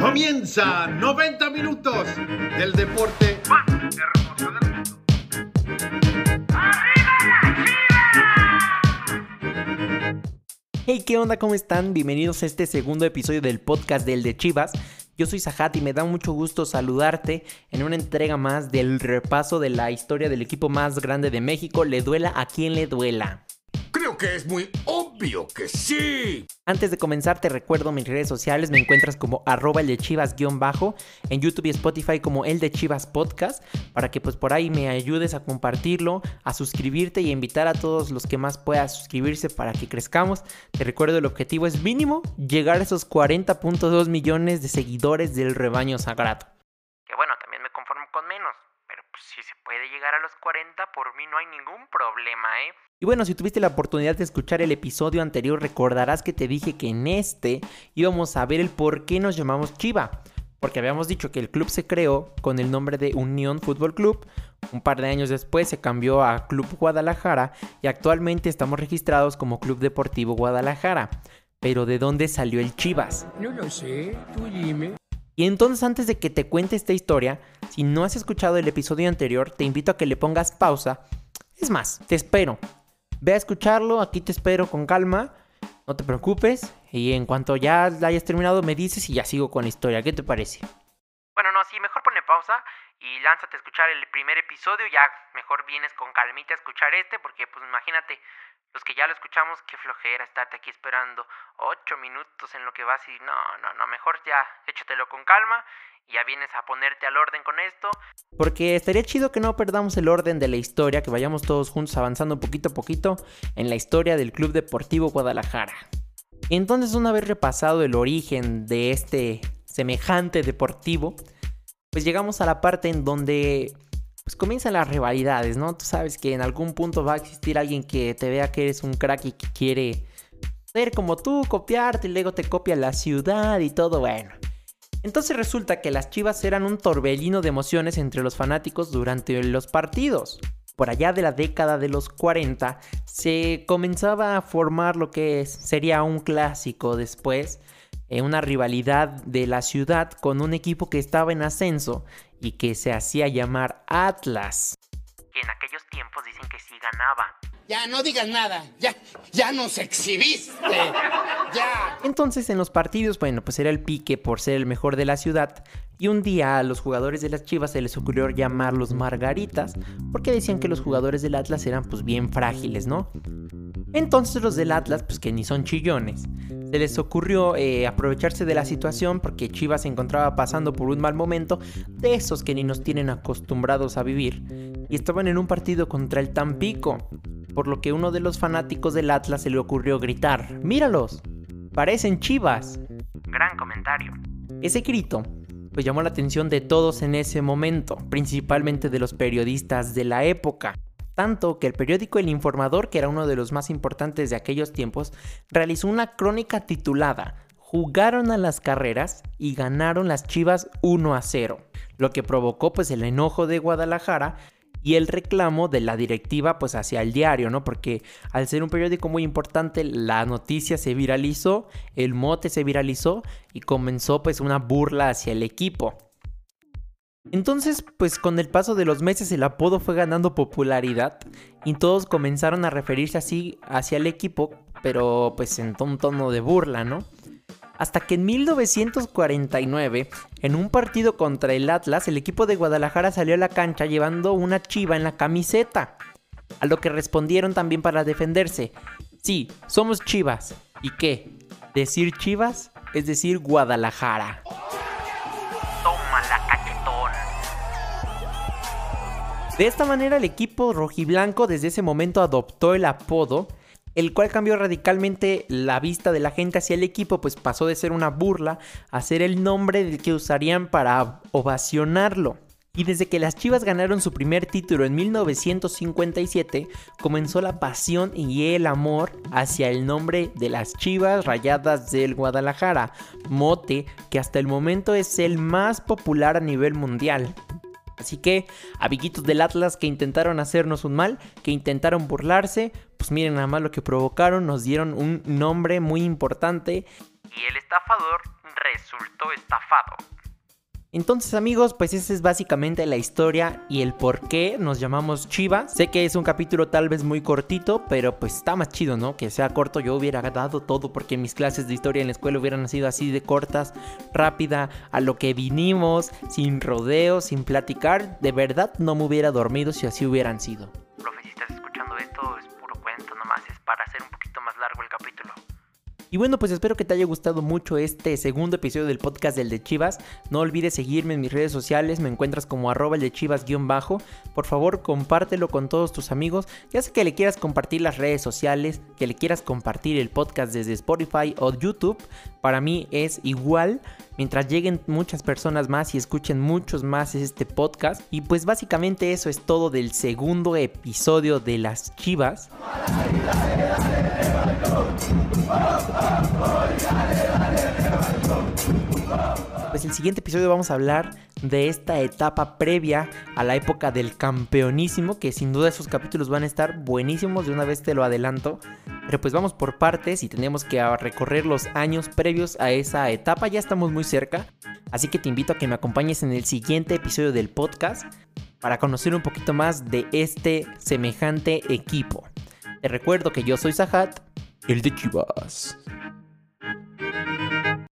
Comienza 90 minutos del deporte más hermoso del mundo. Hey, ¿qué onda? ¿Cómo están? Bienvenidos a este segundo episodio del podcast del de Chivas. Yo soy Sajat y me da mucho gusto saludarte en una entrega más del repaso de la historia del equipo más grande de México, le duela a quien le duela. Creo que es muy obvio que sí. Antes de comenzar te recuerdo mis redes sociales, me encuentras como arroba el de chivas guion bajo, en YouTube y Spotify como el de chivas podcast, para que pues por ahí me ayudes a compartirlo, a suscribirte y a invitar a todos los que más puedas suscribirse para que crezcamos. Te recuerdo el objetivo es mínimo llegar a esos 40.2 millones de seguidores del rebaño sagrado. Que bueno, también me conformo con menos, pero pues si se puede llegar a los 40 por mí no hay ningún problema, ¿eh? Y bueno, si tuviste la oportunidad de escuchar el episodio anterior, recordarás que te dije que en este íbamos a ver el por qué nos llamamos Chiva. Porque habíamos dicho que el club se creó con el nombre de Unión Fútbol Club. Un par de años después se cambió a Club Guadalajara y actualmente estamos registrados como Club Deportivo Guadalajara. Pero ¿de dónde salió el Chivas? No lo sé, tú dime. Y entonces antes de que te cuente esta historia, si no has escuchado el episodio anterior, te invito a que le pongas pausa. Es más, te espero. Ve a escucharlo, aquí te espero con calma, no te preocupes, y en cuanto ya la hayas terminado me dices y ya sigo con la historia, ¿qué te parece? Bueno, no, sí, mejor ponle pausa y lánzate a escuchar el primer episodio, ya mejor vienes con calmita a escuchar este, porque pues imagínate, los que ya lo escuchamos, qué flojera estarte aquí esperando ocho minutos en lo que vas y no, no, no, mejor ya échatelo con calma y ya vienes a ponerte al orden con esto. Porque estaría chido que no perdamos el orden de la historia, que vayamos todos juntos avanzando poquito a poquito en la historia del Club Deportivo Guadalajara. Entonces, una vez repasado el origen de este semejante deportivo, pues llegamos a la parte en donde pues comienzan las rivalidades, ¿no? Tú sabes que en algún punto va a existir alguien que te vea que eres un crack y que quiere ser como tú, copiarte y luego te copia la ciudad y todo, bueno. Entonces resulta que las Chivas eran un torbellino de emociones entre los fanáticos durante los partidos. Por allá de la década de los 40 se comenzaba a formar lo que sería un clásico después, eh, una rivalidad de la ciudad con un equipo que estaba en ascenso y que se hacía llamar Atlas. Que en aquellos tiempos dicen que sí ganaba. Ya, no digas nada. Ya, ya nos exhibiste. Ya. Entonces en los partidos, bueno, pues era el pique por ser el mejor de la ciudad. Y un día a los jugadores de las Chivas se les ocurrió llamarlos Margaritas, porque decían que los jugadores del Atlas eran pues bien frágiles, ¿no? Entonces los del Atlas, pues que ni son chillones, se les ocurrió eh, aprovecharse de la situación porque Chivas se encontraba pasando por un mal momento, de esos que ni nos tienen acostumbrados a vivir, y estaban en un partido contra el Tampico, por lo que uno de los fanáticos del Atlas se le ocurrió gritar, míralos, parecen Chivas. Gran comentario. Ese grito pues llamó la atención de todos en ese momento, principalmente de los periodistas de la época tanto que el periódico El Informador, que era uno de los más importantes de aquellos tiempos, realizó una crónica titulada Jugaron a las carreras y ganaron las Chivas 1 a 0, lo que provocó pues el enojo de Guadalajara y el reclamo de la directiva pues hacia el diario, ¿no? Porque al ser un periódico muy importante, la noticia se viralizó, el mote se viralizó y comenzó pues una burla hacia el equipo. Entonces, pues con el paso de los meses el apodo fue ganando popularidad y todos comenzaron a referirse así hacia el equipo, pero pues en un tono de burla, ¿no? Hasta que en 1949, en un partido contra el Atlas, el equipo de Guadalajara salió a la cancha llevando una chiva en la camiseta. A lo que respondieron también para defenderse. Sí, somos chivas. ¿Y qué? Decir chivas es decir Guadalajara. De esta manera el equipo rojiblanco desde ese momento adoptó el apodo, el cual cambió radicalmente la vista de la gente hacia el equipo, pues pasó de ser una burla a ser el nombre que usarían para ovacionarlo. Y desde que las Chivas ganaron su primer título en 1957, comenzó la pasión y el amor hacia el nombre de las Chivas Rayadas del Guadalajara, mote que hasta el momento es el más popular a nivel mundial. Así que, amiguitos del Atlas que intentaron hacernos un mal, que intentaron burlarse, pues miren nada más lo que provocaron, nos dieron un nombre muy importante. Y el estafador resultó estafado. Entonces amigos, pues esa es básicamente la historia y el por qué nos llamamos Chivas. Sé que es un capítulo tal vez muy cortito, pero pues está más chido, ¿no? Que sea corto, yo hubiera dado todo porque mis clases de historia en la escuela hubieran sido así de cortas, rápida, a lo que vinimos, sin rodeos, sin platicar. De verdad no me hubiera dormido si así hubieran sido. Y bueno, pues espero que te haya gustado mucho este segundo episodio del podcast del de Chivas. No olvides seguirme en mis redes sociales, me encuentras como arroba el de Chivas-bajo. Por favor, compártelo con todos tus amigos. Ya sea que le quieras compartir las redes sociales, que le quieras compartir el podcast desde Spotify o YouTube, para mí es igual mientras lleguen muchas personas más y escuchen muchos más este podcast. Y pues básicamente eso es todo del segundo episodio de las Chivas. Pues el siguiente episodio vamos a hablar de esta etapa previa a la época del campeonísimo, que sin duda esos capítulos van a estar buenísimos, de una vez te lo adelanto. Pero pues vamos por partes y tenemos que recorrer los años previos a esa etapa, ya estamos muy cerca. Así que te invito a que me acompañes en el siguiente episodio del podcast para conocer un poquito más de este semejante equipo. Te recuerdo que yo soy Sahat, el de Chivas.